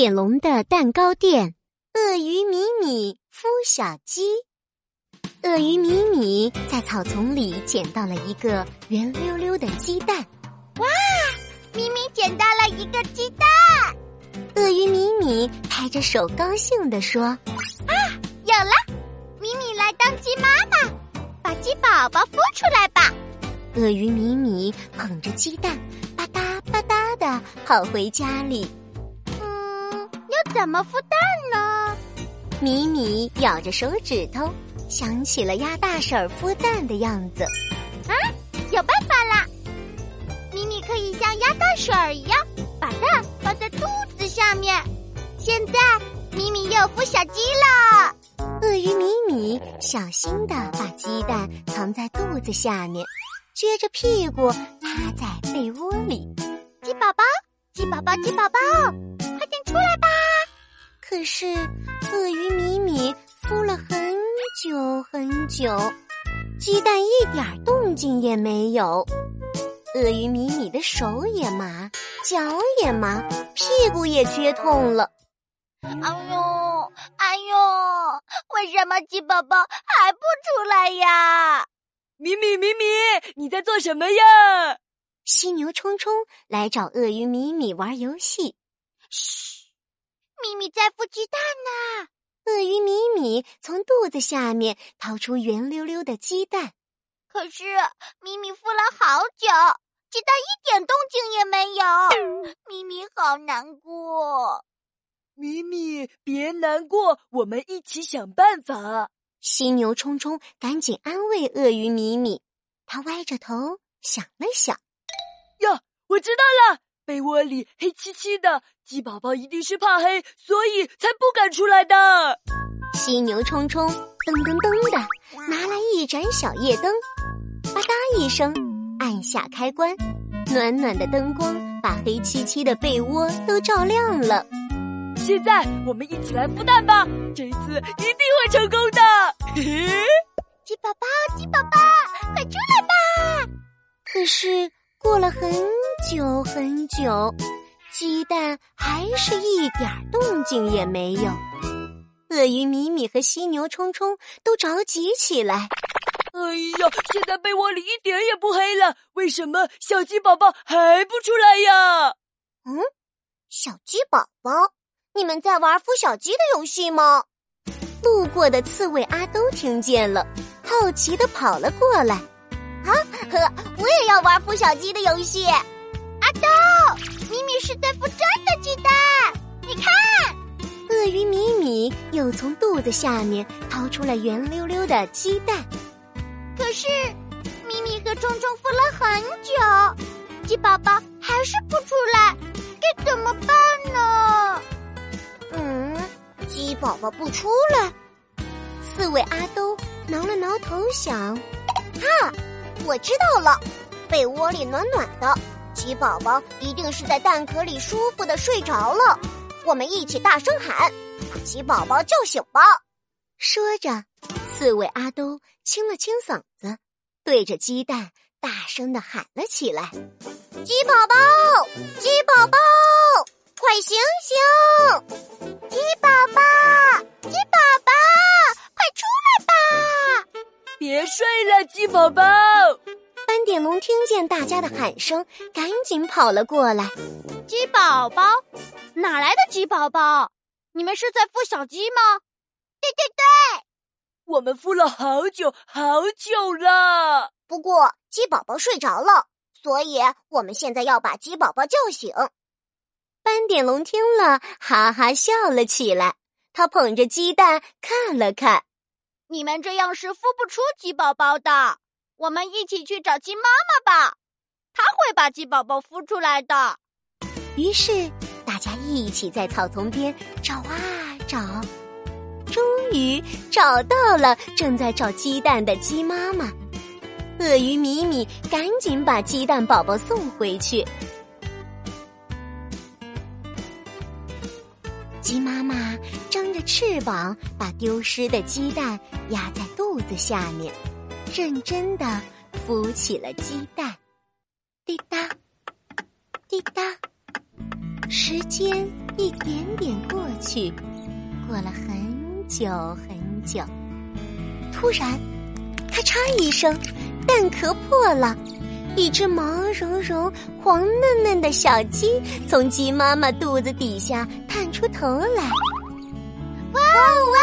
点龙的蛋糕店，鳄鱼米米孵小鸡。鳄鱼米米在草丛里捡到了一个圆溜溜的鸡蛋。哇，咪咪捡到了一个鸡蛋！鳄鱼米米拍着手高兴地说：“啊，有了！米米来当鸡妈妈，把鸡宝宝孵出来吧。”鳄鱼米米捧着鸡蛋，吧嗒吧嗒的跑回家里。怎么孵蛋呢？米米咬着手指头，想起了鸭大婶孵蛋的样子。啊，有办法啦！米米可以像鸭大婶儿一样，把蛋放在肚子下面。现在，米米又孵小鸡了。鳄鱼米米小心的把鸡蛋藏在肚子下面，撅着屁股趴在被窝里。鸡宝宝，鸡宝宝，鸡宝宝！可是，鳄鱼米米孵了很久很久，鸡蛋一点动静也没有。鳄鱼米米的手也麻，脚也麻，屁股也撅痛了。哎呦，哎呦，为什么鸡宝宝还不出来呀？米米，米米，你在做什么呀？犀牛冲冲来找鳄鱼米米玩游戏。嘘。咪咪在孵鸡蛋呢。鳄鱼米米从肚子下面掏出圆溜溜的鸡蛋，可是米米孵了好久，鸡蛋一点动静也没有。米米好难过。米米别难过，我们一起想办法。犀牛冲冲赶紧安慰鳄鱼米米，他歪着头想了想，呀，我知道了。被窝里黑漆漆的，鸡宝宝一定是怕黑，所以才不敢出来的。犀牛冲冲噔噔噔的拿来一盏小夜灯，吧嗒一声按下开关，暖暖的灯光把黑漆漆的被窝都照亮了。现在我们一起来孵蛋吧，这次一定会成功的。嘿嘿，鸡宝宝，鸡宝宝，快出来吧！可是过了很。久很久，鸡蛋还是一点动静也没有。鳄鱼米米和犀牛冲冲都着急起来。哎呀，现在被窝里一点也不黑了，为什么小鸡宝宝还不出来呀？嗯，小鸡宝宝，你们在玩孵小鸡的游戏吗？路过的刺猬阿都听见了，好奇的跑了过来。啊，呵，我也要玩孵小鸡的游戏。阿豆，米米是在孵真的鸡蛋，你看。鳄鱼米米又从肚子下面掏出了圆溜溜的鸡蛋，可是米米和冲冲孵了很久，鸡宝宝还是不出来，该怎么办呢？嗯，鸡宝宝不出来，刺猬阿兜挠了挠头想：啊，我知道了，被窝里暖暖的。鸡宝宝一定是在蛋壳里舒服的睡着了，我们一起大声喊，把鸡宝宝叫醒吧！说着，刺猬阿兜清了清嗓子，对着鸡蛋大声的喊了起来：“鸡宝宝，鸡宝宝，快醒醒！鸡宝宝，鸡宝宝，快出来吧！别睡了，鸡宝宝。”斑点龙听见大家的喊声，赶紧跑了过来。鸡宝宝，哪来的鸡宝宝？你们是在孵小鸡吗？对对对，我们孵了好久好久了。不过鸡宝宝睡着了，所以我们现在要把鸡宝宝叫醒。斑点龙听了，哈哈笑了起来。他捧着鸡蛋看了看，你们这样是孵不出鸡宝宝的。我们一起去找鸡妈妈吧，它会把鸡宝宝孵出来的。于是大家一起在草丛边找啊找，终于找到了正在找鸡蛋的鸡妈妈。鳄鱼米米赶紧把鸡蛋宝宝送回去。鸡妈妈张着翅膀，把丢失的鸡蛋压在肚子下面。认真的孵起了鸡蛋，滴答，滴答。时间一点点过去，过了很久很久，突然，咔嚓一声，蛋壳破了，一只毛茸茸、黄嫩嫩的小鸡从鸡妈妈肚子底下探出头来。哇哇哇！